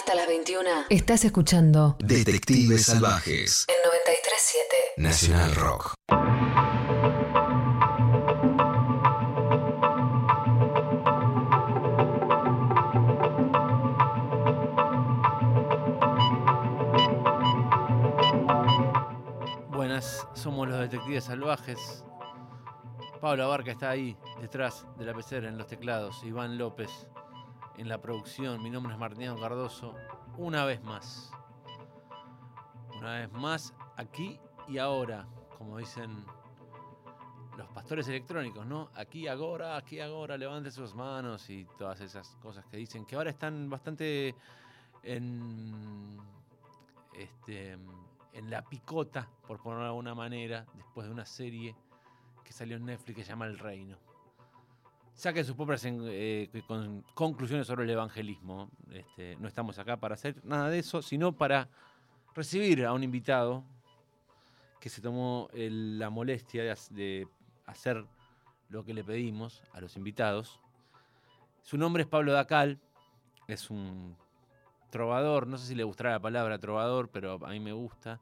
Hasta las 21. Estás escuchando Detectives Salvajes. En 937. Nacional Rock. Buenas, somos los Detectives Salvajes. Pablo Abarca está ahí, detrás de la pecera, en los teclados. Iván López en la producción. Mi nombre es Martín Cardoso. Una vez más. Una vez más, aquí y ahora, como dicen los pastores electrónicos, ¿no? Aquí ahora, aquí ahora, levante sus manos y todas esas cosas que dicen, que ahora están bastante en, este, en la picota, por ponerlo de alguna manera, después de una serie que salió en Netflix que se llama El Reino. Saquen sus propias eh, con- conclusiones sobre el evangelismo. Este, no estamos acá para hacer nada de eso, sino para recibir a un invitado que se tomó la molestia de hacer lo que le pedimos a los invitados. Su nombre es Pablo Dacal, es un trovador, no sé si le gustará la palabra trovador, pero a mí me gusta.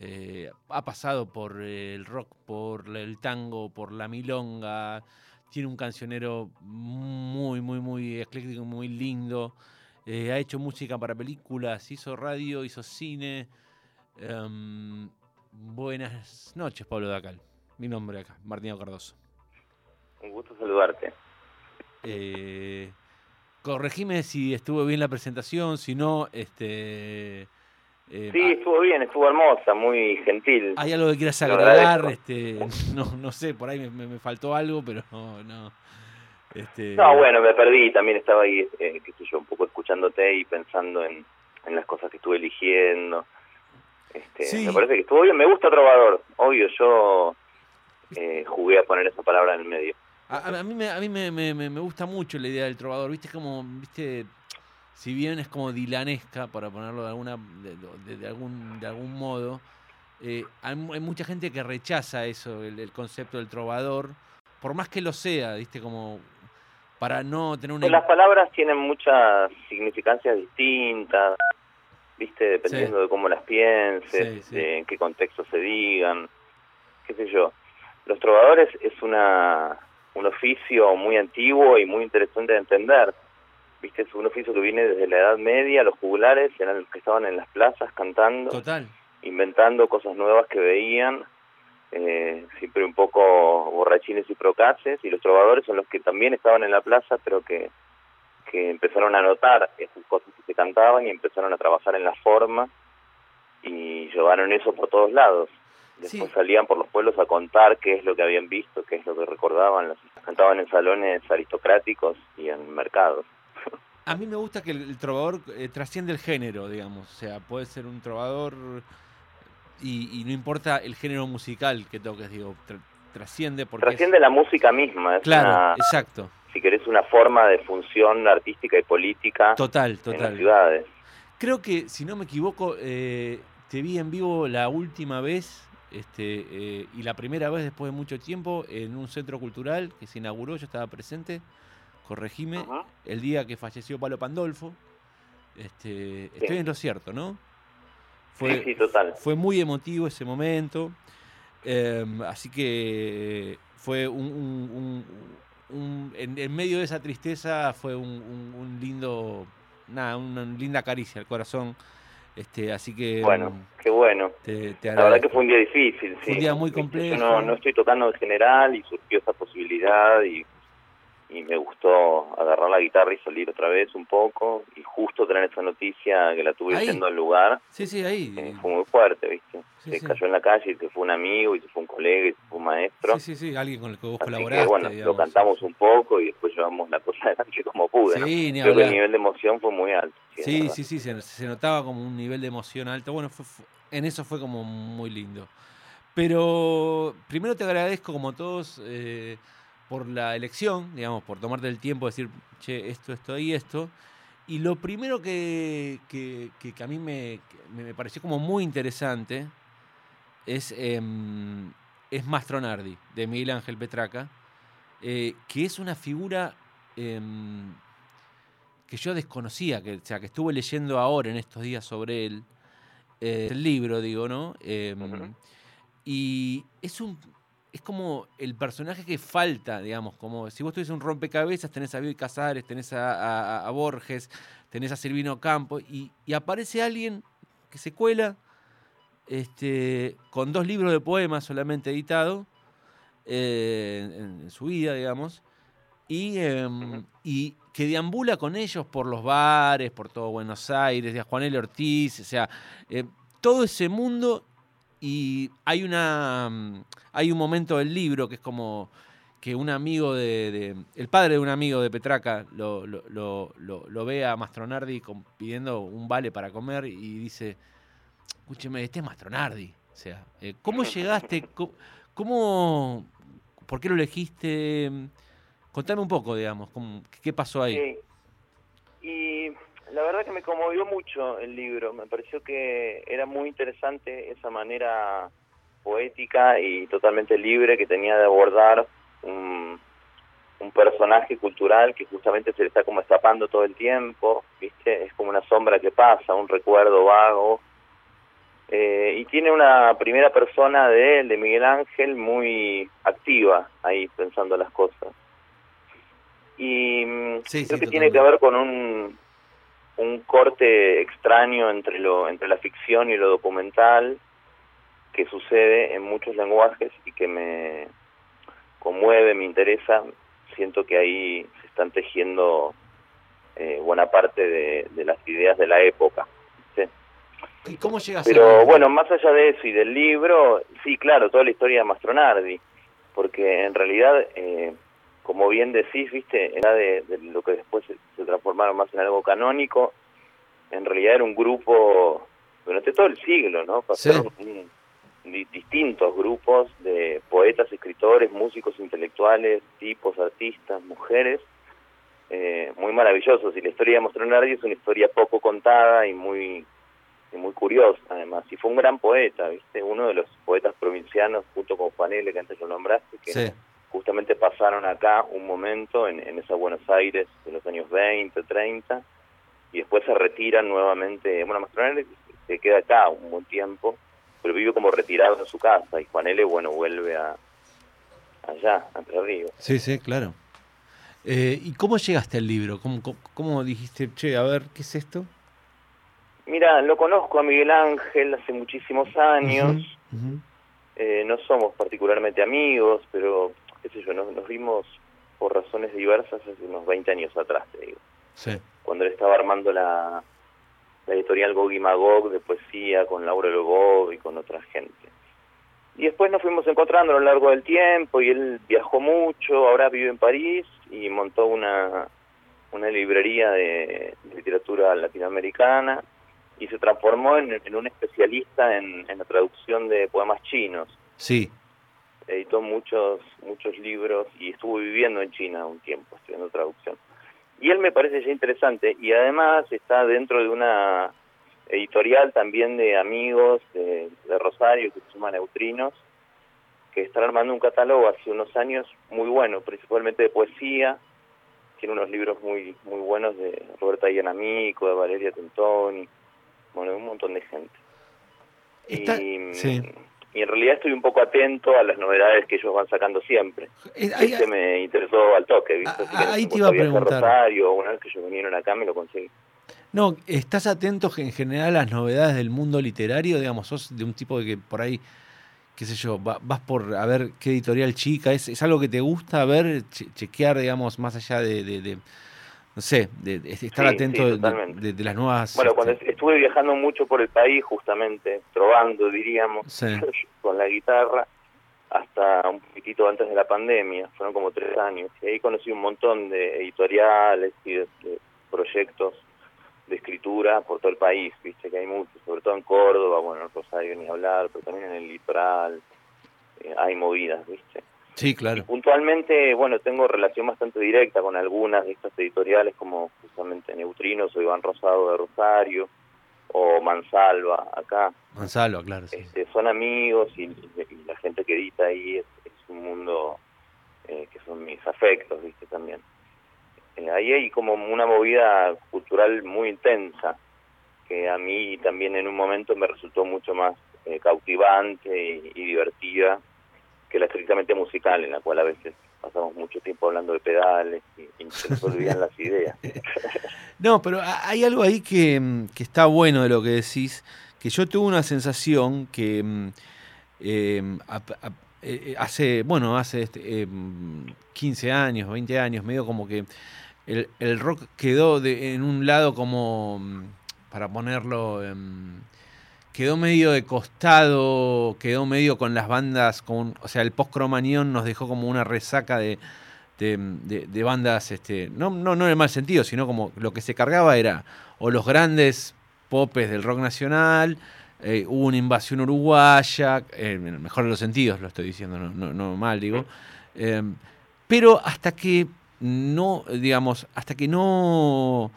Eh, ha pasado por el rock, por el tango, por la milonga. Tiene un cancionero muy, muy, muy ecléctico, muy lindo. Eh, ha hecho música para películas, hizo radio, hizo cine. Em, buenas noches, Pablo Dacal. Mi nombre acá, Martín Cardoso. Un gusto saludarte. Eh, corregime si estuvo bien la presentación, si no, este. Eh, Sí, estuvo bien, estuvo hermosa, muy gentil. ¿Hay algo que quieras agregar? Este, no, no sé, por ahí me, me- me faltó algo, pero no. no. Este, No, bueno, me perdí, también estaba ahí, eh, qué sé yo, un poco escuchándote y pensando en, en las cosas que estuve eligiendo. Este, Sí. Me parece que estuvo bien, me gusta Trovador, obvio, yo eh, jugué a poner esa palabra en el medio. A, a- mí, me, a mí me, me- me- me gusta mucho la idea del trovador, viste, como, viste, si bien es como dilanesca, para ponerlo de alguna, de, de- de algún, de algún modo, eh, hay, hay mucha gente que rechaza eso, el, el concepto del trovador, por más que lo sea, viste, como para no tener una... Pues las palabras tienen muchas significancias distintas, viste, dependiendo de cómo las pienses, Sí, sí. de en qué contexto se digan, qué sé yo. Los trovadores es una un oficio muy antiguo y muy interesante de entender. Viste, es un oficio que viene desde la Edad Media, los jugulares eran los que estaban en las plazas cantando, Total. inventando cosas nuevas que veían, eh, siempre un poco borrachines y procaces, y los trovadores son los que también estaban en la plaza, pero que, que empezaron a notar esas cosas que se cantaban y empezaron a trabajar en la forma y llevaron eso por todos lados. Después Sí. salían por los pueblos a contar qué es lo que habían visto, qué es lo que recordaban, cantaban en salones aristocráticos y en mercados. A mí me gusta que el, el trovador eh, trasciende el género, digamos. O sea, puede ser un trovador y, y no importa el género musical que toques, digo, tra- trasciende porque... es- Trasciende la música misma, es Claro, una, exacto. si querés, una forma de función artística y política Total, en las total. ciudades. Creo que, si no me equivoco, eh, te vi en vivo la última vez este, eh, y la primera vez después de mucho tiempo en un centro cultural que se inauguró, yo estaba presente, corregime, el día que falleció Palo Pandolfo. Este, Estoy en lo cierto, ¿no? Sí, sí, total. Fue muy emotivo ese momento. eh, así que fue un, un- un- un- en, en medio de esa tristeza fue un, lindo, nada, una linda caricia al corazón. Este, así que Bueno, mm, qué bueno. te, te La verdad que fue un día difícil, sí. Fue un día muy Viste, complejo. Yo no, no estoy tocando en general y surgió esa posibilidad y, y me gustó agarrar la guitarra y salir otra vez un poco y justo tener esa noticia que la tuve Ahí. yendo al lugar. Sí, sí, ahí. eh, fue muy fuerte, ¿viste? Sí, se sí. cayó en la calle y se fue un amigo y se fue un colega y se fue un maestro. Sí, sí, sí, alguien con el que vos Así colaboraste. que bueno, digamos. lo cantamos un poco y después llevamos la cosa adelante como pude. ¿no? Sí, ni Creo que el nivel de emoción fue muy alto. Sí, sí, sí, se, se notaba como un nivel de emoción alto. Bueno, fue- fue- en eso fue como muy lindo. Pero primero te agradezco, como todos, eh, por la elección, digamos, por tomarte el tiempo de decir, che, esto, esto y esto. Y lo primero que, que- que- que a mí me, me- pareció como muy interesante es, em, es Mastronardi, de Miguel Ángel Petraca, eh, que es una figura em, que yo desconocía, que, o sea, que estuve leyendo ahora en estos días sobre él, eh, el libro, digo, ¿no? Em. Y es un es como el personaje que falta, digamos, como si vos tuviese un rompecabezas, tenés a Bioy Casares, tenés a, a- a Borges, tenés a Silvino Campo, y, y aparece alguien que se cuela este, con dos libros de poemas solamente editados eh, en, en su vida, digamos, y, em, y que deambula con ellos por los bares, por todo Buenos Aires, de a Juan L. Ortiz, o sea, eh, todo ese mundo y hay una mm, hay un momento del libro que es como que un amigo de, el padre de un amigo de Petraca lo, lo, lo- ve a Mastronardi pidiendo un vale para comer y dice escúcheme este es Mastronardi o sea eh, cómo llegaste ¿Cómo, cómo- por qué lo elegiste contame un poco digamos cómo- qué pasó ahí Sí. Y la verdad que me conmovió mucho el libro. Me pareció que era muy interesante esa manera poética y totalmente libre que tenía de abordar un, un personaje cultural que justamente se le está como escapando todo el tiempo, ¿viste? Es como una sombra que pasa, un recuerdo vago. Eh, y tiene una primera persona de él, de Miguel Ángel, muy activa ahí pensando las cosas. Y mm, Sí, creo sí, que tiene que ver con un, un corte extraño entre lo entre la ficción y lo documental que sucede en muchos lenguajes y que me conmueve, me interesa. Siento que ahí se están tejiendo eh, buena parte de, de las ideas de la época. ¿sí? y cómo llegas Pero bueno, más allá de eso y del libro, sí, claro, toda la historia de Mastronardi, porque en realidad, eh, como bien decís, viste, era de, de lo que después se, se transformaron más en algo canónico, en realidad era un grupo durante todo el siglo, ¿no? Pasaron di- distintos grupos de poetas, escritores, músicos, intelectuales, tipos, artistas, mujeres, eh, muy maravillosos. Y la historia de Mastronardi es una historia poco contada y muy y muy curiosa además, y fue un gran poeta, ¿viste? Uno de los poetas provincianos, junto con Juan L., que antes lo nombraste, que sí justamente pasaron acá un momento en, en esa Buenos Aires de los años 20, 30, y después se retiran nuevamente, bueno, Mastronardi se queda acá un buen tiempo, pero vive como retirado en su casa, y Juan L., bueno, vuelve a allá, a Entre Ríos. Sí, sí, claro. Eh, ¿Y cómo llegaste al libro? ¿Cómo, cómo, cómo dijiste, che, a ver, ¿qué es esto? Mira, lo conozco a Miguel Ángel hace muchísimos años. Eh, no somos particularmente amigos, pero qué sé yo, nos, nos vimos por razones diversas hace unos 20 años atrás, te digo, Sí, cuando él estaba armando la, la editorial Gog y Magog de poesía con Laura Lobov y con otra gente. Y después nos fuimos encontrando a lo largo del tiempo y él viajó mucho, ahora vive en París y montó una, una librería de, de literatura latinoamericana y se transformó en, en un especialista en, en la traducción de poemas chinos. Sí, editó muchos muchos libros y estuvo viviendo en China un tiempo estudiando traducción. Y él me parece ya interesante y además está dentro de una editorial también de amigos de, de Rosario que se llama Neutrinos que están armando un catálogo hace unos años muy bueno principalmente de poesía. Tiene unos libros muy muy buenos de Roberta Ianamico de Valeria Tentoni bueno de un montón de gente. Está- y, sí. Y en realidad estoy un poco atento a las novedades que ellos van sacando siempre. Eh, ahí- Este me interesó al toque, ¿viste? Ah, Así que ahí te iba a preguntar. Rosario, una vez que ellos vinieron acá me lo conseguí. No, ¿estás atento en general a las novedades del mundo literario? Digamos, sos de un tipo de que por ahí, qué sé yo, va- vas por a ver qué editorial chica, ¿es, es algo que te gusta ver, che- chequear, digamos, más allá de, de- de, no sé, de, de estar Sí, atento sí, de- las nuevas... Bueno, cuando este, estuve viajando mucho por el país, justamente, trovando, diríamos, Sí. con la guitarra, hasta un poquitito antes de la pandemia, fueron como tres años, y ahí conocí un montón de editoriales y de, de proyectos de escritura por todo el país, viste que hay muchos, sobre todo en Córdoba, bueno, en Rosario ni hablar, pero también en el litoral, eh, hay movidas, viste. Sí, Y claro. puntualmente, bueno, tengo relación bastante directa con algunas de estas editoriales, como justamente Neutrinos o Iván Rosado de Rosario, o Mansalva, acá. Gonzalo, claro, sí. Este, son amigos y, y la gente que edita ahí es, es un mundo eh, que son mis afectos, ¿viste? También. Eh, ahí hay como una movida cultural muy intensa, que a mí también en un momento me resultó mucho más eh, cautivante y, divertida que la estrictamente musical, en la cual a veces pasamos mucho tiempo hablando de pedales y, se nos olvidan las ideas. No, pero hay algo ahí que, mm, que, está bueno de lo que decís, que yo tuve una sensación que mm, em, eh, hace, bueno, hace este, 15 em, años, 20 años, medio como que el, el rock quedó en un lado como, mm, para ponerlo, quedó medio de costado, quedó medio con las bandas, con, o sea, el post-cromañón nos dejó como una resaca de de, bandas, este, no, no, no en el mal sentido, sino como lo que se cargaba era o los grandes popes del rock nacional, eh, hubo una invasión uruguaya, en mejor de los sentidos lo estoy diciendo, no, no, mal digo, em, pero hasta que no, digamos, hasta que no,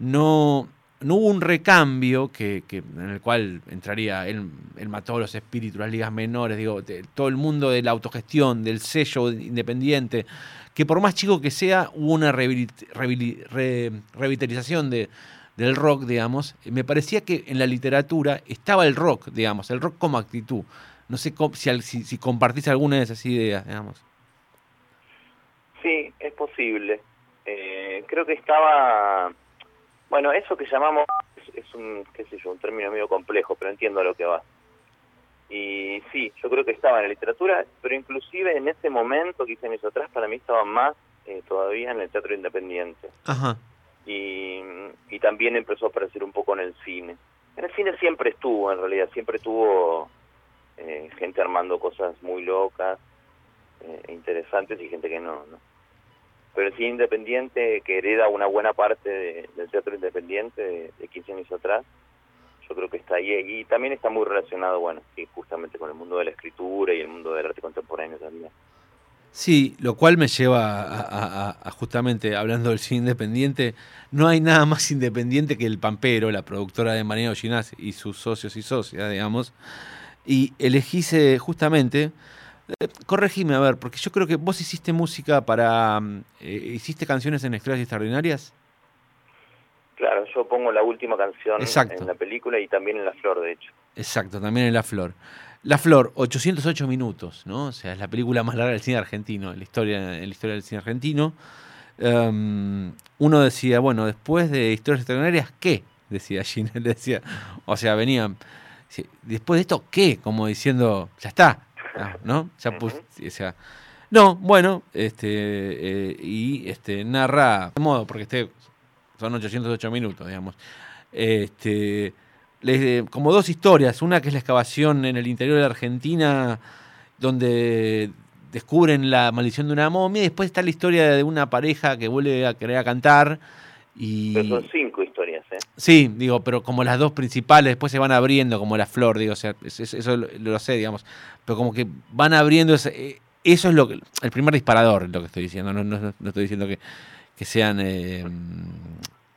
no, no hubo un recambio que, en el cual entraría, él, mató a los espíritus, las ligas menores, digo, todo el mundo de la autogestión, del sello independiente, que por más chico que sea, hubo una revitalización de, del rock, digamos. Me parecía que en la literatura estaba el rock, digamos, el rock como actitud. No sé si compartís alguna de esas ideas, digamos. Sí, es posible. Eh, creo que estaba, bueno, eso que llamamos es, un, qué sé yo, un término medio complejo, pero entiendo a lo que va. Y sí, yo creo que estaba en la literatura, pero inclusive en ese momento, 15 años atrás, para mí estaba más eh, todavía en el teatro independiente. Ajá. Y, y también empezó a aparecer un poco en el cine. En el cine siempre estuvo, en realidad, siempre tuvo eh, gente armando cosas muy locas, eh, interesantes y gente que no, no. Pero cine independiente, que hereda una buena parte del teatro independiente de, de 15 años atrás, yo creo que está ahí y también está muy relacionado, bueno, sí, justamente con el mundo de la escritura y el mundo del arte contemporáneo también. Sí, lo cual me lleva a, justamente, hablando del cine independiente, no hay nada más independiente que el Pampero, la productora de Mariano Ginás y sus socios y socias, digamos, y elegíse justamente, eh, corregime, a ver, porque yo creo que vos hiciste música para, mm, eh, hiciste canciones en Estrellas Extraordinarias. Claro, yo pongo la última canción en la película y también en La Flor, de hecho. Exacto, también en La Flor. La Flor, 808 minutos, ¿no? O sea, es la película más larga del cine argentino, en la historia, en la historia del cine argentino. Em, uno decía, bueno, después de Historias Extraordinarias, ¿qué? Decía Ginel, decía. O sea, venían. Después de esto, ¿qué? Como diciendo, ya está, ¿no? Ya puse, o sea, no, bueno, este, eh, y este, narra, de modo, porque este son 808 minutos, digamos. Este, como dos historias, una que es la excavación en el interior de la Argentina, donde descubren la maldición de una momia, y después está la historia de una pareja que vuelve a querer a cantar. Y... Pero son cinco historias, ¿eh? Sí, digo, pero como las dos principales, después se van abriendo como la flor, digo, o sea, eso, lo, sé, digamos, pero como que van abriendo, ese, eso es lo que, el primer disparador, lo que estoy diciendo, no, no, no estoy diciendo que, que sean eh,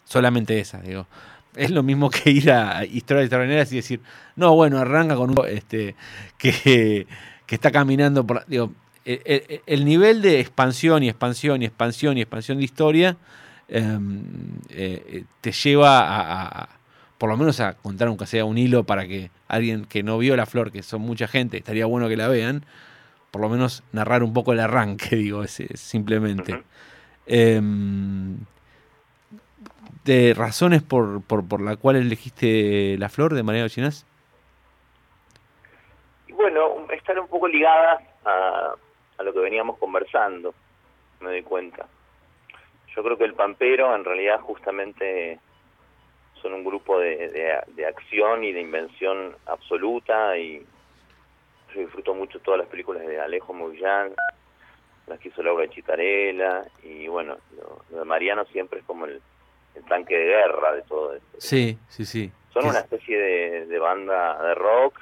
solamente esas, digo. Es lo mismo que ir a historias extraordinarias y decir, no, bueno, arranca con un este que, que está caminando por. Digo, el, nivel de expansión y expansión y expansión y expansión de historia eh, te lleva a, por lo menos a contar aunque sea un hilo para que alguien que no vio la flor, que son mucha gente, estaría bueno que la vean, por lo menos narrar un poco el arranque, digo, es, simplemente de razones por, por, por la cual elegiste la flor de Mariano Chinás? Bueno, están un poco ligadas a, a lo que veníamos conversando, me doy cuenta. Yo creo que el Pampero en realidad justamente son un grupo de, de, de acción y de invención absoluta y yo disfruto mucho todas las películas de Alejo Moyán, las que hizo Laura Chitarela y bueno, lo de Mariano siempre es como el, el tanque de guerra de todo esto. Sí, sí, sí. Son una especie de, banda de rock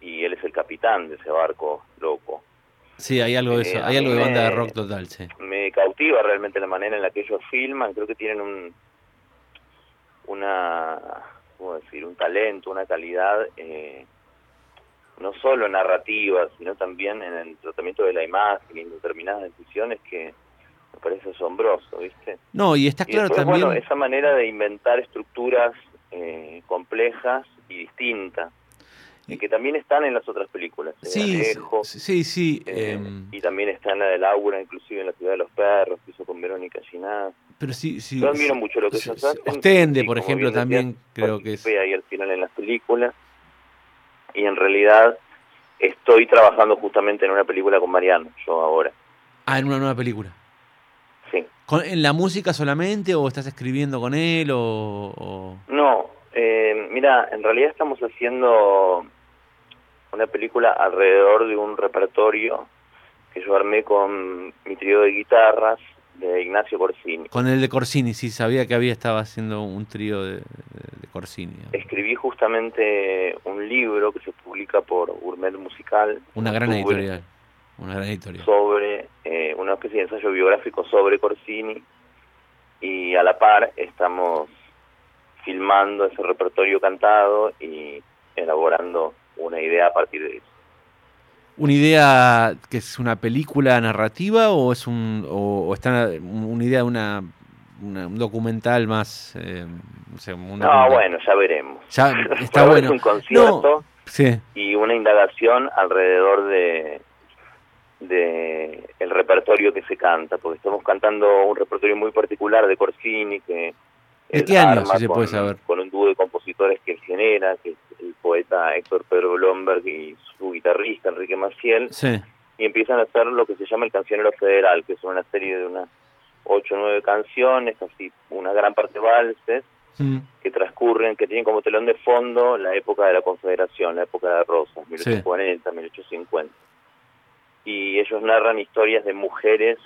y él es el capitán de ese barco loco. Sí, hay algo de eso, eh, hay algo de banda de rock total, sí. Me cautiva realmente la manera en la que ellos filman, creo que tienen un una ¿cómo decir? un talento, una calidad eh, no solo narrativa, sino también en el tratamiento de la imagen y en determinadas decisiones que me parece asombroso, ¿viste? No, y está Y claro después, también... bueno, esa manera de inventar estructuras eh, complejas y distintas, y que también están en las otras películas. en Sí, Alejo, sí, sí. eh, em, y también está en la de Laura, inclusive en La Ciudad de los Perros, que hizo con Verónica Ginás. pero sí, sí. Yo admiro mucho lo que ellos hacen. Ostende, por ejemplo, también creo que es... ahí al final en las películas. Y en realidad estoy trabajando justamente en una película con Mariano, yo ahora. Ah, en una nueva película. Sí. ¿Con- ¿En la música solamente o estás escribiendo con él o...? o- No, eh, mira, en realidad estamos haciendo una película alrededor de un repertorio que yo armé con mi trío de guitarras de Ignacio Corsini. Con el de Corsini, sí, sabía que había estaba haciendo un trío de, de- de Corsini. Escribí justamente un libro que se publica por Gourmet Musical. Una gran editorial. Una gran editorial. Sobre eh, una especie de ensayo biográfico sobre Corsini y a la par estamos filmando ese repertorio cantado y elaborando una idea a partir de eso. ¿Una idea que es una película narrativa o es un o, o está una idea de una, una- un documental más eh, no sé, No, bueno, ya veremos. Ya está bueno. Es un concierto Sí, y una indagación alrededor de de el repertorio que se canta, porque estamos cantando un repertorio muy particular de Corsini que ¿De él qué año, si se con, puede saber? con un dúo de compositores que él genera, que es el poeta Héctor Pedro Blomberg y su guitarrista Enrique Maciel, sí. y empiezan a hacer lo que se llama el Cancionero Federal, que es una serie de unas ocho o nueve canciones, casi una gran parte valses, Mm, que transcurren, que tienen como telón de fondo la época de la Confederación, la época de Rosas, 1840, 1850. Y ellos narran historias de mujeres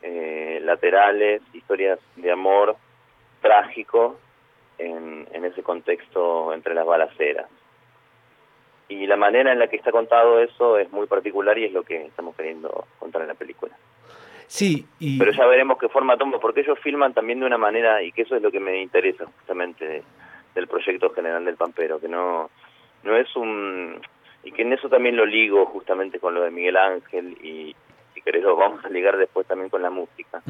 eh, laterales, historias de amor trágico en, en ese contexto entre las balaceras. Y la manera en la que está contado eso es muy particular y es lo que estamos queriendo contar en la película. Sí, y Pero ya veremos qué forma toma, porque ellos filman también de una manera, y que eso es lo que me interesa justamente de- del proyecto general del Pampero, que no, no es un... y que en eso también lo ligo justamente con lo de Miguel Ángel, y si querés lo vamos a ligar después también con la música.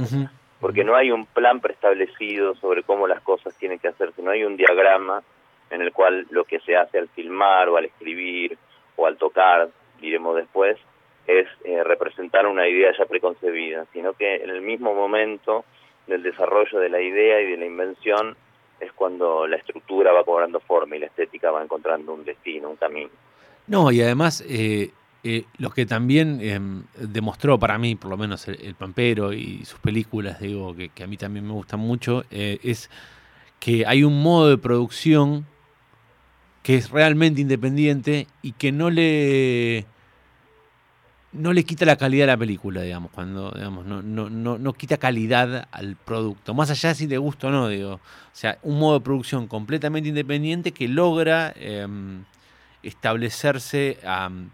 Porque no hay un plan preestablecido sobre cómo las cosas tienen que hacerse, no hay un diagrama en el cual lo que se hace al filmar o al escribir o al tocar, diremos después, es eh, representar una idea ya preconcebida, sino que en el mismo momento del desarrollo de la idea y de la invención es cuando la estructura va cobrando forma y la estética va encontrando un destino, un camino. No, y además eh, eh, lo que también em, demostró para mí, por lo menos el, Pampero y sus películas, digo, que, a mí también me gustan mucho, eh, es que hay un modo de producción que es realmente independiente y que no le no le quita la calidad a la película, digamos, cuando, digamos, no, no, no, no quita calidad al producto, más allá de si te gusta o no, digo. O sea, un modo de producción completamente independiente que logra em, establecerse am,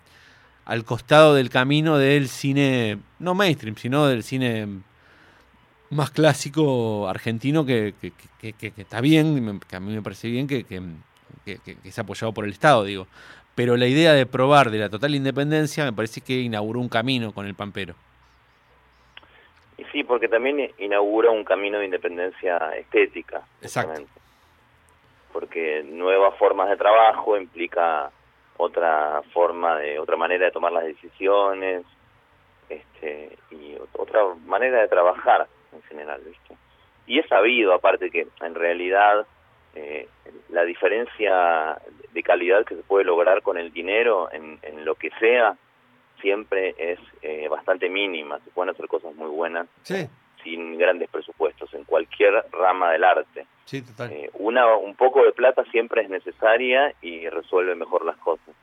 al costado del camino del cine, no mainstream, sino del cine más clásico argentino que, que- que- que- que está bien, que a mí me parece bien que, es apoyado por el Estado, digo. Pero la idea de probar de la total independencia me parece que inauguró un camino con el Pampero. Y sí, porque también inaugura un camino de independencia estética. Exacto. justamente. Porque nuevas formas de trabajo implica otra forma de, otra manera de tomar las decisiones, este, y ot- otra manera de trabajar en general, ¿viste? Y es sabido, aparte, que en realidad eh, la diferencia de calidad que se puede lograr con el dinero en, en lo que sea siempre es eh, bastante mínima. Se pueden hacer cosas muy buenas Sí, sin grandes presupuestos en cualquier rama del arte. sí, total. Eh, una un poco de plata siempre es necesaria y resuelve mejor las cosas.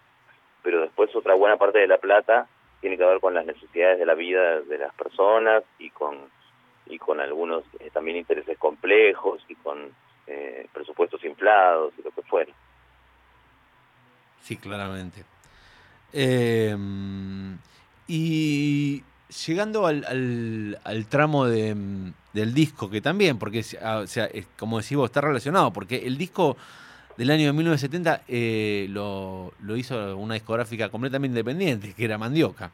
Pero después otra buena parte de la plata tiene que ver con las necesidades de la vida de las personas y con y con algunos eh, también intereses complejos y con eh, presupuestos inflados y lo que fuera. Sí, claramente. Eh, y llegando al, al- al tramo de, mm, del disco, que también, porque ah, como decís vos, está relacionado, porque el disco del año 1970 eh, lo, lo hizo una discográfica completamente independiente, que era Mandioca.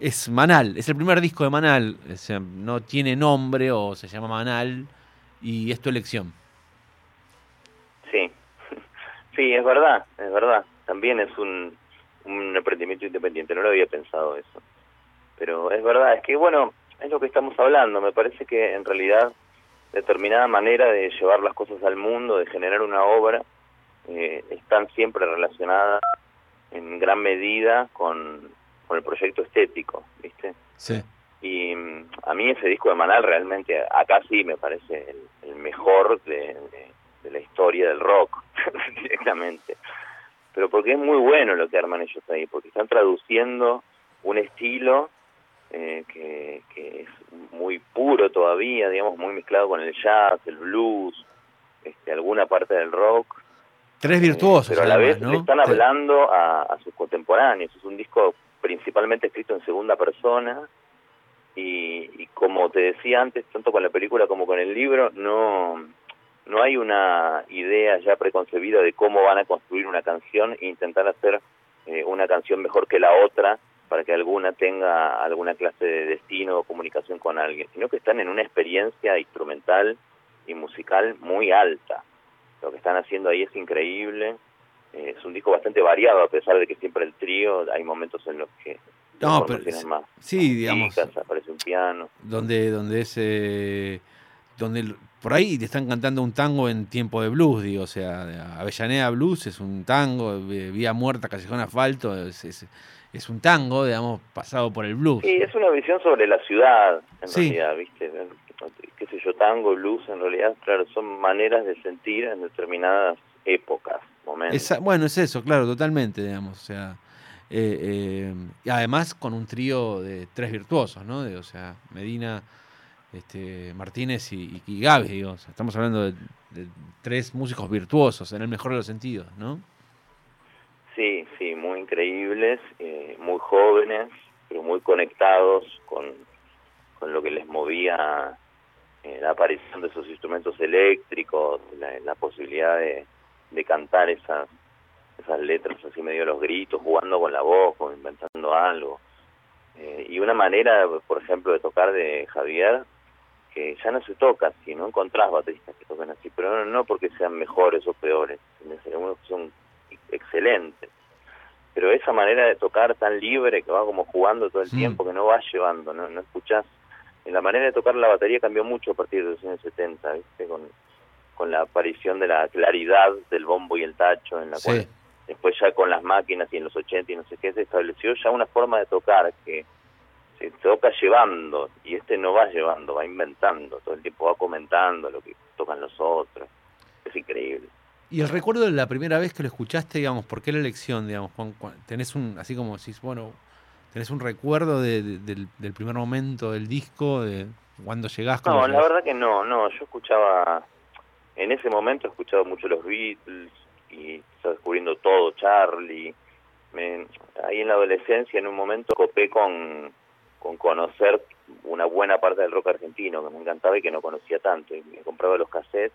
es Manal, es el primer disco de Manal, o sea, no tiene nombre o se llama Manal y es tu elección. Sí, sí, es verdad, es verdad. También es un, un emprendimiento independiente, no lo había pensado eso. Pero es verdad, es que bueno, es lo que estamos hablando, me parece que en realidad determinada manera de llevar las cosas al mundo, de generar una obra, eh, están siempre relacionadas en gran medida con, con el proyecto estético, ¿viste? Sí. Y mm, a mí ese disco de Manal realmente, acá sí me parece el, el mejor de, de, de la historia del rock, directamente. Pero porque es muy bueno lo que arman ellos ahí, porque están traduciendo un estilo eh, que, que es muy puro todavía, digamos, muy mezclado con el jazz, el blues, este, alguna parte del rock. Tres Eh, virtuosos. pero a la vez ¿no? le están hablando a, a sus contemporáneos. Es un disco principalmente escrito en segunda persona y, y como te decía antes, tanto con la película como con el libro, no, no hay una idea ya preconcebida de cómo van a construir una canción e intentar hacer eh, una canción mejor que la otra para que alguna tenga alguna clase de destino o comunicación con alguien, sino que están en una experiencia instrumental y musical muy alta. Lo que están haciendo ahí es increíble. Eh, es un disco bastante variado, a pesar de que siempre el trío, hay momentos en los que No, pero más sí, digamos, chicas, aparece un piano. donde, donde es, eh, donde por ahí te están cantando un tango en tiempo de blues, digo, o sea, Avellaneda Blues es un tango, eh, Vía Muerta, Callejón Asfalto, es, es, es un tango, digamos, pasado por el blues. Sí, es una visión sobre la ciudad, en Sí. realidad, ¿viste? Qué sé yo, tango, blues, en realidad, claro, son maneras de sentir en determinadas épocas, momentos. Esa- bueno, es eso, claro, totalmente, digamos, o sea, eh, eh, y además con un trío de tres virtuosos, ¿no? De, o sea, Medina, este, Martínez y, y Gaby, digo, o sea, estamos hablando de, de tres músicos virtuosos, en el mejor de los sentidos, ¿no? Increíbles, eh, muy jóvenes, pero muy conectados con, con lo que les movía eh, la aparición de esos instrumentos eléctricos, la, la posibilidad de, cantar esas esas letras así medio los gritos, jugando con la voz, o inventando algo. Eh, y una manera, por ejemplo, de tocar de Javier, que ya no se toca así, no encontrás bateristas que toquen así, pero no, no porque sean mejores o peores, algunos que son excelentes. Pero esa manera de tocar tan libre, que va como jugando todo el Mm. tiempo, que no va llevando, no, no escuchás. En la manera de tocar la batería cambió mucho a partir de los años 70, ¿viste? Con, con la aparición de la claridad del bombo y el tacho, en la cual después ya con las máquinas y en los 80 y no sé qué, se estableció ya una forma de tocar que se toca llevando, y este no va llevando, va inventando, todo el tiempo va comentando lo que tocan los otros. Es increíble. Y el recuerdo de la primera vez que lo escuchaste, digamos, ¿por qué la elección, digamos? Tenés un, así como decís, bueno, tenés un recuerdo de- de- del, del primer momento del disco, de cuando llegás No, la llegás? verdad que no, no, yo escuchaba, en ese momento escuchaba mucho los Beatles y estaba descubriendo todo, Charlie. Me, ahí en la adolescencia, en un momento, copé con, con conocer una buena parte del rock argentino que me encantaba y que no conocía tanto. Y me compraba los cassettes,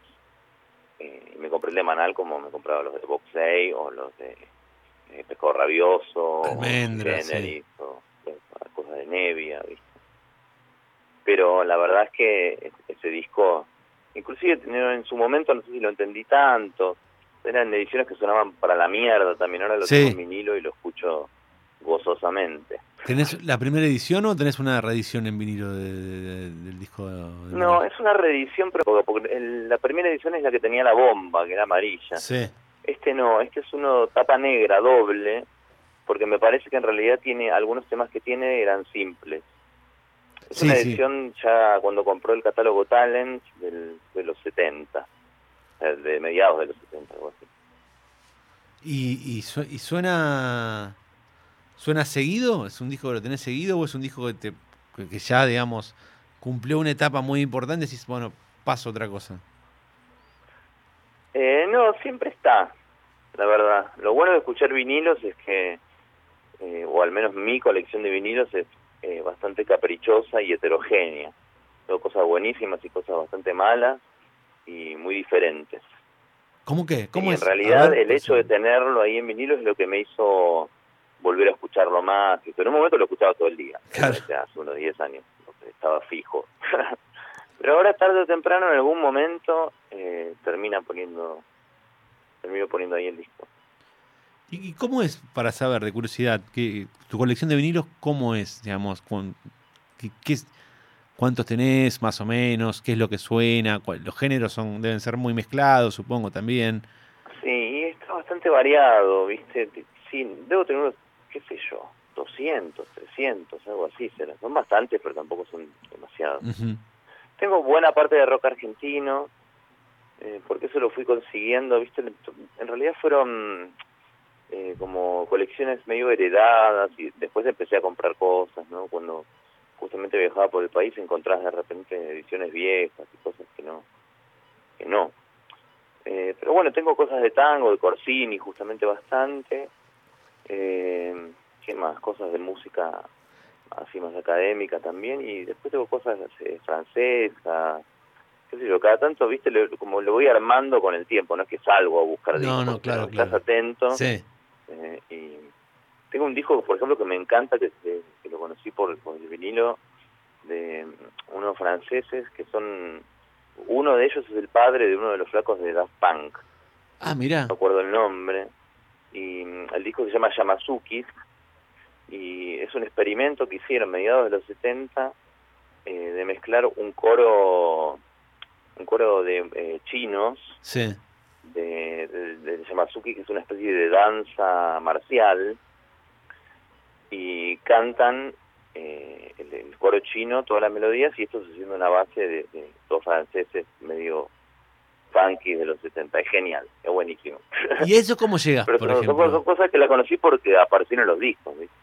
eh, me compré el de Manal como me compraba los de Boxey o los de eh, Pescado Rabioso, Almendra, o Generis, o, o cosas de Nevia, ¿viste? pero la verdad es que ese disco, inclusive en su momento no sé si lo entendí tanto, eran ediciones que sonaban para la mierda también, ahora lo Sí. tengo en vinilo y lo escucho gozosamente. ¿Tenés la primera edición o tenés una reedición en vinilo de- de- de- del disco? de No, es una reedición, pero porque, porque el- la primera edición es la que tenía la bomba, que era amarilla. Sí, Este no, este es uno tapa negra, doble, porque me parece que en realidad tiene algunos temas que tiene eran simples. Es Sí, una sí. edición ya cuando compró el catálogo Talent del, de los 70, eh, de mediados de los 70, algo así. ¿Y, y, su- y suena suena seguido? ¿Es un disco que lo tenés seguido o es un disco que, te, que, ya, digamos, cumplió una etapa muy importante y decís, bueno, paso otra cosa? Eh, no, siempre está, la verdad. Lo bueno de escuchar vinilos es que, eh, o al menos mi colección de vinilos es eh, bastante caprichosa y heterogénea. Tengo cosas buenísimas y cosas bastante malas y muy diferentes. ¿Cómo qué? ¿Cómo y en es? Realidad ver, el hecho de tenerlo ahí en vinilo es lo que me hizo volver a escucharlo más. Pero en un momento lo escuchaba todo el día, Claro. hace hace unos 10 años, estaba fijo. Pero ahora tarde o temprano, en algún momento, eh, termina poniendo, termino poniendo ahí el disco. ¿Y cómo es, para saber, de curiosidad, que tu colección de vinilos, cómo es, digamos? Con, qué, ¿Cuántos tenés, más o menos? ¿Qué es lo que suena? ¿Cuál- los géneros son deben ser muy mezclados, supongo, también. Sí, y está bastante variado, ¿viste? Sí, debo tener unos, qué sé yo, 200, 300, algo así. será. Son bastantes, pero tampoco son demasiados. Tengo buena parte de rock argentino, eh, porque eso lo fui consiguiendo, ¿viste? En realidad fueron eh, como colecciones medio heredadas y después empecé a comprar cosas, ¿no? Cuando justamente viajaba por el país encontrás de repente ediciones viejas y cosas que no. Que no. Eh, pero bueno, tengo cosas de tango, de Corsini, justamente bastante. Eh, ¿Qué más? Cosas de música así más académica también. Y después tengo cosas eh, francesas, qué sé yo. Cada tanto, viste, le- como lo voy armando con el tiempo, no es que salgo a buscar No, discos, no, claro, Estás atento. Sí. Eh, y tengo un disco, por ejemplo, que me encanta, que, que- que lo conocí por, por el vinilo, de unos franceses que son... Uno de ellos es el padre de uno de los flacos de Daft Punk, Ah, mirá. no me acuerdo el nombre, y mm, el disco se llama Yamazuki, y es un experimento que hicieron a mediados de los 70 eh, de mezclar un coro un coro de eh, chinos Sí. de, de, de Yamazuki, que es una especie de danza marcial, y cantan eh, el, el coro chino todas las melodías, y esto se haciendo una base de, de dos franceses medio funky de los 70. Es genial, es buenísimo. ¿Y eso cómo llegas, Pero por son, ejemplo? son cosas que la conocí porque aparecieron en los discos. ¿viste?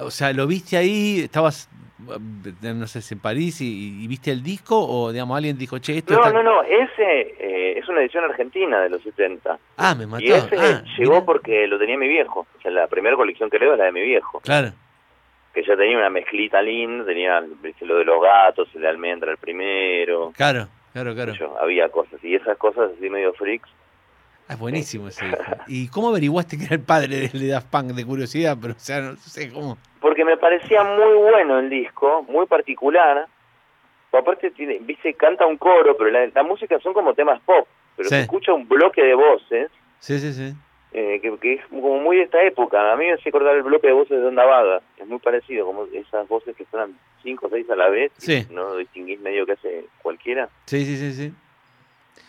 O sea, ¿lo viste ahí? ¿Estabas, eh, no sé, en París y, y viste el disco? ¿O, digamos, alguien dijo, che, esto No, está... no, no, ese eh, es una edición argentina de los 70. Ah, me mató. Y ese Ah, llegó porque lo tenía mi viejo. O sea, la primera colección que leo es la de mi viejo. Claro. que ya tenía una mezclita linda, tenía lo de los gatos, el de almendra el primero, Claro, claro, claro. yo, había cosas, y esas cosas así medio freaks, Ah, es buenísimo ese disco. ¿Y cómo averiguaste que era el padre de, de Daft Punk de curiosidad? Pero, o sea, no sé cómo. porque me parecía muy bueno el disco, muy particular, aparte tiene, viste, canta un coro, pero la, la música son como temas pop, pero Sí. se escucha un bloque de voces, Sí, sí, sí. Eh, que, que es como muy de esta época, a mí me hace acordar el bloque de voces de Onda Vaga, es muy parecido, como esas voces que suenan cinco o seis a la vez, Sí. no distinguís medio que hace cualquiera. Sí, sí, sí, sí.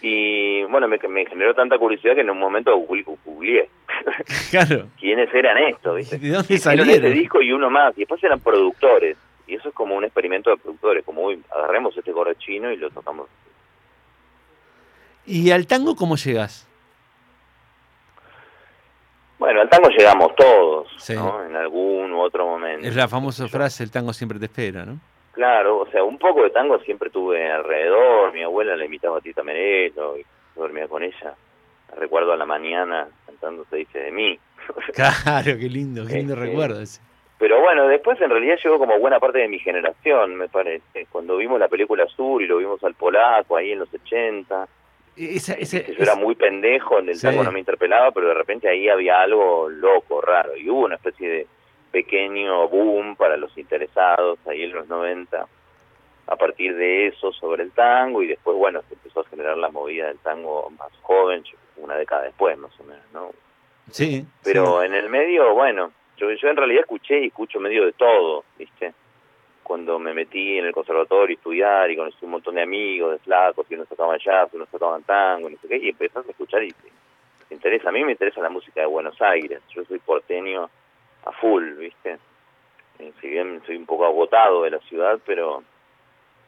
Y bueno, me, me generó tanta curiosidad que en un momento googleé, Claro. quiénes eran estos, ¿viste? ¿De dónde salieron? ese disco y uno más, y después eran productores. Y eso es como un experimento de productores, como uy, agarremos este coro chino y lo tocamos. ¿Y al tango cómo llegas? Bueno, al tango llegamos todos, Sí. ¿no? En algún u otro momento. Es la famosa frase, el tango siempre te espera, ¿no? Claro, o sea, un poco de tango siempre tuve alrededor. Mi abuela la invitaba a Tita Merelo y yo dormía con ella. Recuerdo a la mañana cantando Se dice de mí. Claro, qué lindo, qué lindo Este, recuerdo ese. Pero bueno, después en realidad llegó como buena parte de mi generación, me parece. Cuando vimos la película Sur y lo vimos al polaco ahí en los 80, Esa, yo era muy pendejo, en el Sí. tango no me interpelaba, pero de repente ahí había algo loco, raro. Y hubo una especie de pequeño boom para los interesados ahí en los 90, a partir de eso sobre el tango, y después, bueno, se empezó a generar la movida del tango más joven, una década después más o menos, ¿no? Sí. Pero en el medio, bueno, yo, yo en realidad escuché y escucho medio de todo, ¿viste? Cuando me metí en el conservatorio a estudiar y conocí un montón de amigos, de flacos, y unos tocaban jazz, unos tocaban tango, y no sé qué, y empezás a escuchar y te, te interesa. A mí me interesa la música de Buenos Aires, yo soy porteño a full, ¿viste? Eh, si bien soy un poco agotado de la ciudad, pero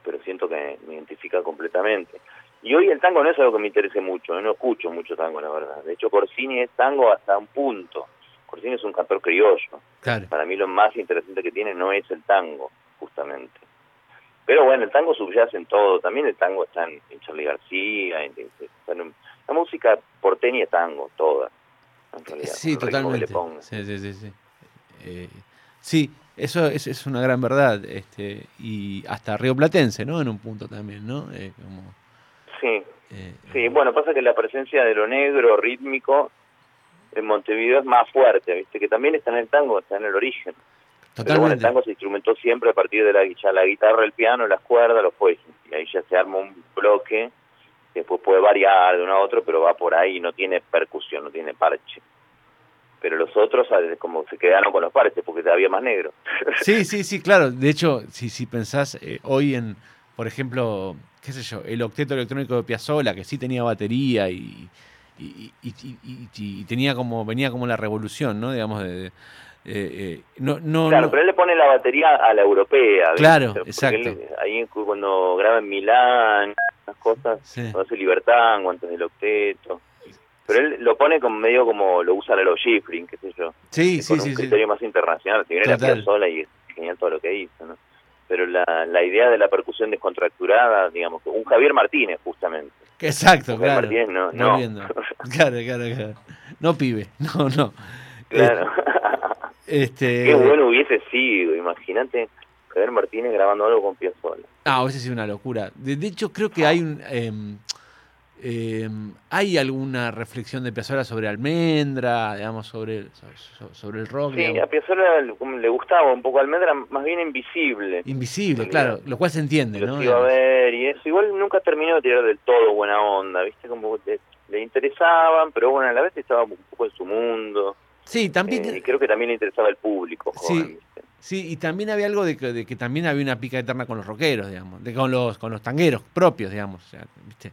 pero siento que me identifica completamente. Y hoy el tango no es algo que me interese mucho, yo no escucho mucho tango, la verdad. De hecho, Corsini es tango hasta un punto. Corsini es un cantor criollo. Claro. Para mí lo más interesante que tiene no es el tango, justamente. Pero bueno, el tango subyace en todo. También el tango está en, en Charlie García. en- la música porteña tango, toda. Sí, totalmente. Sí, sí, sí. Sí, Eh, sí eso es, es una gran verdad. Este, y hasta rioplatense, ¿no? En un punto también, ¿no? Eh, como, Sí, eh, sí. Bueno, pasa que la presencia de lo negro rítmico en Montevideo es más fuerte, ¿viste? Que también está en el tango, está en el origen. Pero bueno, el Totalmente. tango se instrumentó siempre a partir de la, ya la guitarra, el piano, las cuerdas, los fuelles. Y ahí ya se arma un bloque que después puede variar de uno a otro, pero va por ahí, no tiene percusión, no tiene parche. Pero los otros como se quedaron con los parches porque había más negro. Sí, sí, sí, claro. De hecho, si, si pensás eh, hoy en, por ejemplo, qué sé yo, el octeto electrónico de Piazzolla, que sí tenía batería y, y, y- y- y- y tenía como, venía como la revolución, ¿no? Digamos, de, de- eh, eh, no, no, Claro, no- pero él le pone la batería a la europea. Claro, Porque exacto. él, ahí cuando graba en Milán, esas cosas, sí. cuando hace Libertango antes del octeto. Pero él lo pone como medio como lo usa Lalo Schifrin, qué sé yo. sí, sí, con sí, un sí. criterio más internacional. Si bien era Total. Piazzolla y es genial todo lo que hizo, ¿no? Pero la, la idea de la percusión descontracturada, digamos, un Javier Martínez, justamente. Exacto, Un claro. Javier Martínez, no, no. Claro, claro, claro. No pibe, no, no. claro. Este, Qué bueno hubiese sido, imagínate Javier Martínez grabando algo con Piazzolla. Ah, hubiese sido una locura. De, de hecho, creo que hay un. em, em, hay alguna reflexión de Piazzolla sobre Almendra, digamos, sobre, sobre, sobre el rock. Sí, digamos. a Piazzolla le, gustaba un poco Almendra, más bien invisible. Invisible, claro, lo cual se entiende, Los ¿no? iba a ver y eso. Igual nunca terminó de tirar del todo buena onda, ¿viste? Como le interesaban, pero bueno, a la vez estaba un poco en su mundo. Sí, también. Eh, creo que también le interesaba el público Sí. Sí, y también había algo de que, de que también había una pica eterna con los rockeros, digamos, de, con los con los tangueros propios, digamos, o sea, ¿viste?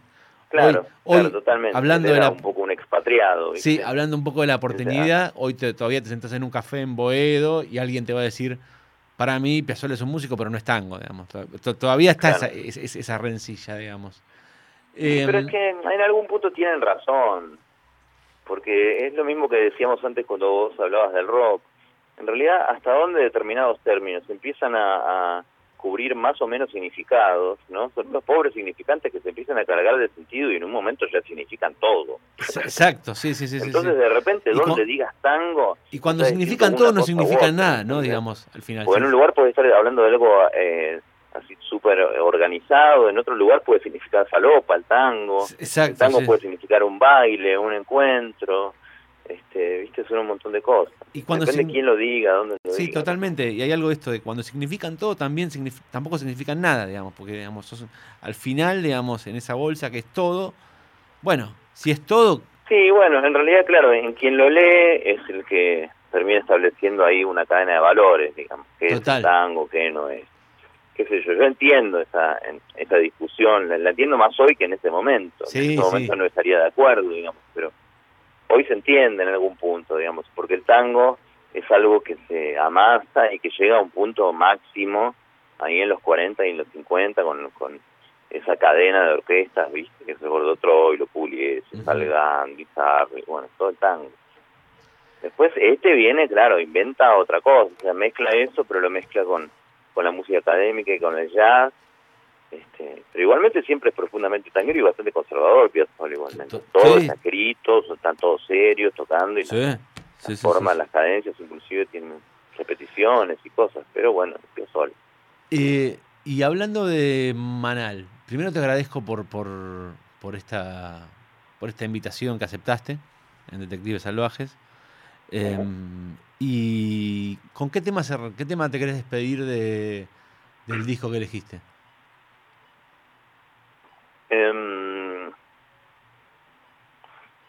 Claro, hoy, claro, totalmente. hablando de la- un poco un expatriado, ¿viste? Sí, hablando un poco de la porteñidad, hoy te- todavía te sentás en un café en Boedo y alguien te va a decir, para mí Piazzolla es un músico, pero no es tango, digamos. To- to- Todavía está Claro. esa, es- es- esa rencilla, digamos. Sí, pero Em, es que en algún punto tienen razón, porque es lo mismo que decíamos antes cuando vos hablabas del rock. En realidad, hasta dónde determinados términos empiezan a, a cubrir más o menos significados, ¿no? Son los pobres significantes que se empiezan a cargar de sentido y en un momento ya significan todo. Exacto, sí, sí, sí. Entonces, sí. de repente, donde digas tango, Y cuando significan todo, no significan nada, ¿no? Digamos, al final. o en sí. un lugar puede estar hablando de algo eh, así súper organizado, en otro lugar puede significar falopa, el tango. El tango sí. puede significar un baile, un encuentro, este, viste, son un montón de cosas. Y cuando Depende quién lo diga, dónde lo Sí, diga. totalmente. Y hay algo de esto de cuando significan todo, también signif- tampoco significan nada, digamos, porque digamos, sos- al final, digamos, en esa bolsa que es todo, bueno, si es todo, Sí, bueno, en realidad, claro, en quien lo lee es el que termina estableciendo ahí una cadena de valores, digamos, qué Total. es tango, qué no es. Qué sé yo, yo entiendo esa, en- esa discusión, la, la entiendo más hoy que en ese momento. Sí, en ese sí. momento no estaría de acuerdo, digamos, pero hoy se entiende en algún punto, digamos, porque el tango es algo que se amasa y que llega a un punto máximo ahí en los 40 y en los 50 con, con esa cadena de orquestas, ¿viste? Que se Gordo Troilo, Pugliese, Ujú. Salgán, Guizarri, bueno, todo el tango. Después este viene, claro, inventa otra cosa, o sea, mezcla eso, pero lo mezcla con, con la música académica y con el jazz. Este, pero igualmente siempre es profundamente tanguero y bastante conservador, Piazzolla igualmente. To- Todos sí. está escritos, están todos serios, tocando y sí, las sí, sí, formas, sí. las cadencias inclusive tienen repeticiones y cosas, pero bueno, Piazzolla. Eh, y hablando de Manal, primero te agradezco por, por, por, esta, por esta invitación que aceptaste en Detectives Salvajes. Eh, ¿Y con qué tema, qué tema te querés despedir de, del disco que elegiste? Em,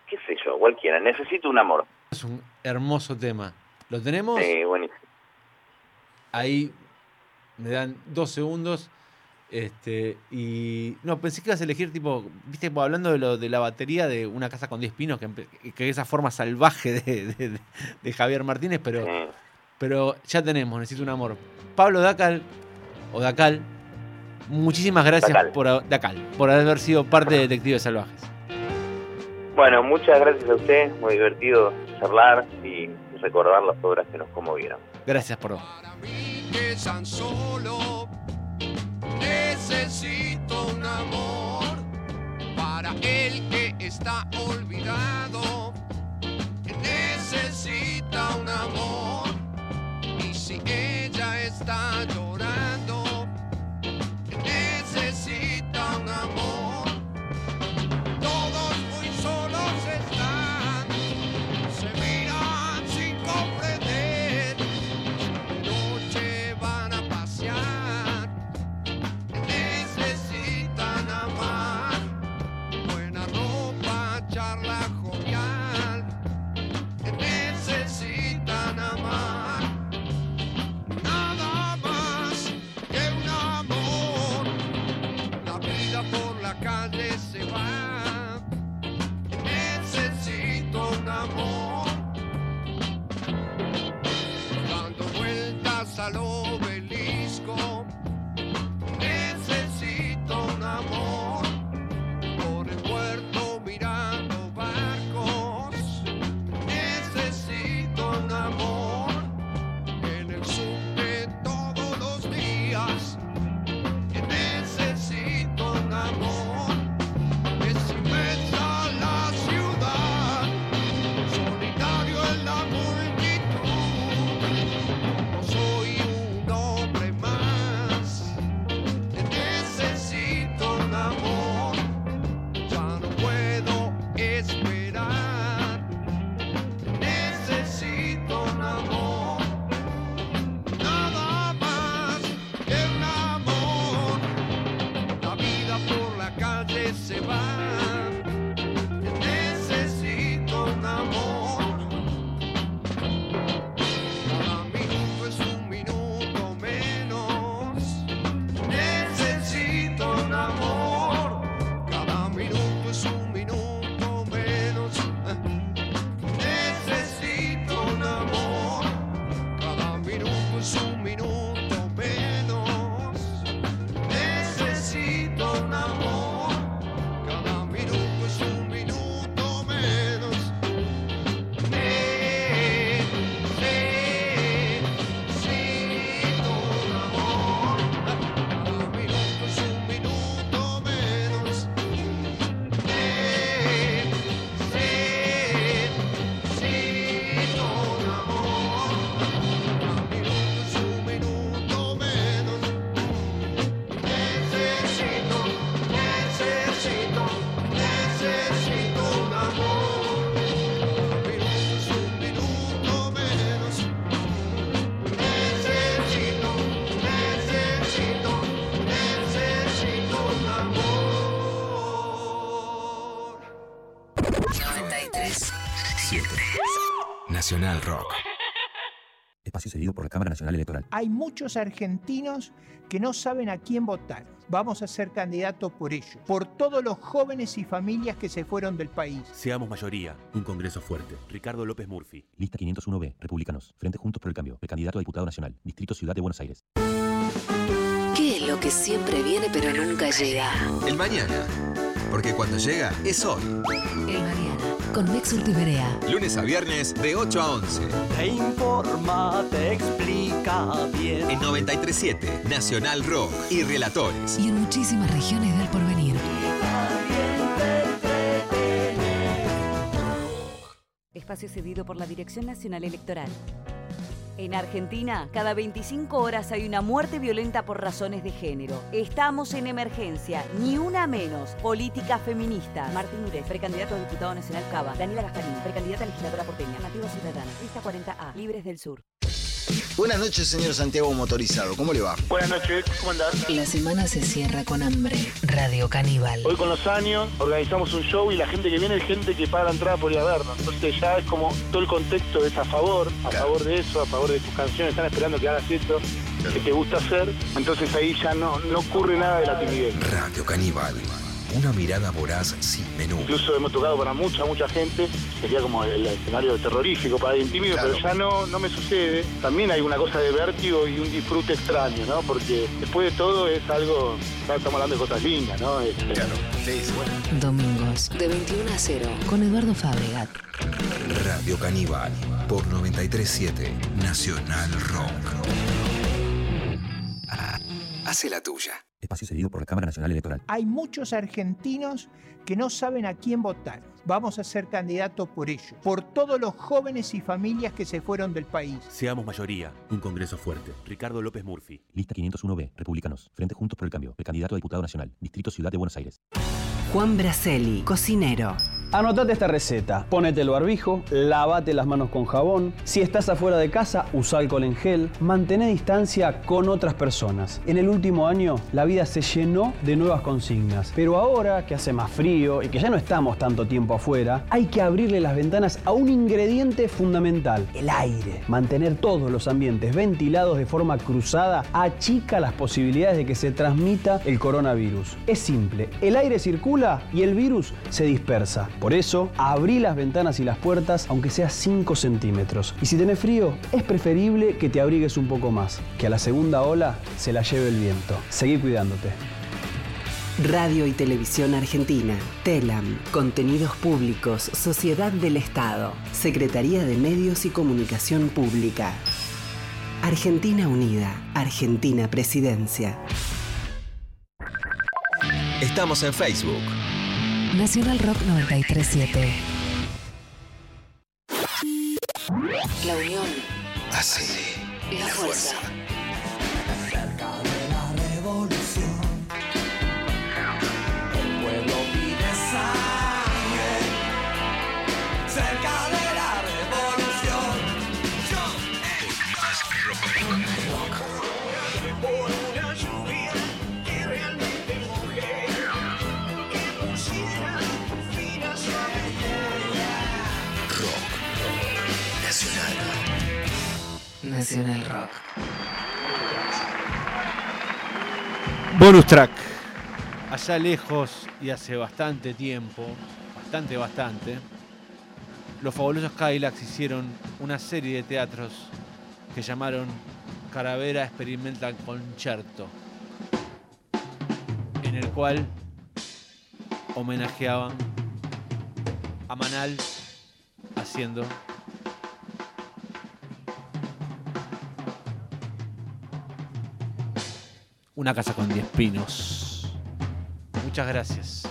qué sé yo, cualquiera, necesito un amor. Es un hermoso tema. ¿Lo tenemos? Sí, buenísimo. Ahí me dan dos segundos. Este, y no, pensé que ibas a elegir tipo, viste, como hablando de lo de la batería de una casa con 10 pinos, que, que esa forma salvaje de, de- de- de Javier Martínez, pero, Sí. pero ya tenemos, necesito un amor. Pablo Dacal, o Dacal, muchísimas gracias Dacal. por ha- Dacal, por haber sido parte de Detectives Salvajes. Bueno, muchas gracias a usted, muy divertido charlar y recordar las obras que nos conmovieron. Gracias por necesito un amor. Para el que está olvidado, que necesita un amor. Y si ella está llorando, Cámara Nacional Electoral. Hay muchos argentinos que no saben a quién votar. Vamos a ser candidatos por ellos, por todos los jóvenes y familias que se fueron del país. Seamos mayoría. Un Congreso fuerte. Ricardo López Murphy. Lista 501B, Republicanos. Frente Juntos por el Cambio. Precandidato a diputado nacional. Distrito Ciudad de Buenos Aires. ¿Qué es lo que siempre viene pero nunca llega? El mañana. Porque cuando llega es hoy. El Mariana. Con Mex Urtiberea. Lunes a viernes de 8 a 11. Te informa, te explica bien. En 937 Nacional Rock y Relatores. Y en muchísimas regiones del porvenir. Espacio cedido por la Dirección Nacional Electoral. En Argentina, cada 25 horas hay una muerte violenta por razones de género. Estamos en emergencia, ni una menos. Política feminista. Martín Ures, precandidato a diputado nacional Cava. Daniela Gasparín, precandidata a legisladora porteña. Nativa Ciudadana. Lista 40A. Libres del Sur. Buenas noches, señor Santiago Motorizado. ¿Cómo le va? Buenas noches, ¿cómo andás? La semana se cierra con hambre. Radio Caníbal. Hoy con los años organizamos un show y la gente que viene es gente que paga la entrada por ir a vernos. Entonces ya es como todo el contexto es a favor, a favor de eso, a favor de tus canciones, están esperando que hagas eso que te gusta hacer. Entonces ahí ya no, no ocurre nada de la timidez. Radio Caníbal. Una mirada voraz sin menú. Incluso hemos tocado para mucha, mucha gente. Sería como el escenario terrorífico para el tímido, Claro. pero ya no, no me sucede. También hay una cosa de vértigo y un disfrute extraño, ¿no? Porque después de todo es algo, ya estamos hablando de cosas lindas, ¿no? Este, Claro. Sí, sí, bueno. Domingos. De 21 a 0. Con Eduardo Fabregat. Radio Caníbal. Por 937 Nacional Rock. Ah, Hace la tuya. Espacio cedido por la Cámara Nacional Electoral. Hay muchos argentinos que no saben a quién votar. Vamos a ser candidatos por ellos, por todos los jóvenes y familias que se fueron del país. Seamos mayoría. Un Congreso fuerte. Ricardo López Murphy. Lista 501B, Republicanos. Frente Juntos por el Cambio. Precandidato a diputado nacional. Distrito Ciudad de Buenos Aires. Juan Braceli, cocinero. Anotate esta receta. Ponete el barbijo, lavate las manos con jabón. Si estás afuera de casa, usa alcohol en gel. Mantén distancia con otras personas. En el último año, la vida se llenó de nuevas consignas. Pero ahora que hace más frío y que ya no estamos tanto tiempo afuera, hay que abrirle las ventanas a un ingrediente fundamental, el aire. Mantener todos los ambientes ventilados de forma cruzada achica las posibilidades de que se transmita el coronavirus. Es simple, el aire circula y el virus se dispersa. Por eso, abrí las ventanas y las puertas aunque sea 5 centímetros. Y si tenés frío, es preferible que te abrigues un poco más, que a la segunda ola se la lleve el viento. Seguí cuidándote. Radio y Televisión Argentina, TELAM, Contenidos Públicos, Sociedad del Estado, Secretaría de Medios y Comunicación Pública. Argentina Unida, Argentina Presidencia. Estamos en Facebook. Nacional Rock 937. La unión Hace la fuerza. Nacional. Nacional Rock. Bonus track. Allá lejos y hace bastante tiempo, bastante, bastante, los fabulosos Cadillacs hicieron una serie de teatros que llamaron Caravera Experimental Concerto, en el cual homenajeaban a Manal haciendo una casa con 10 pinos. Muchas gracias.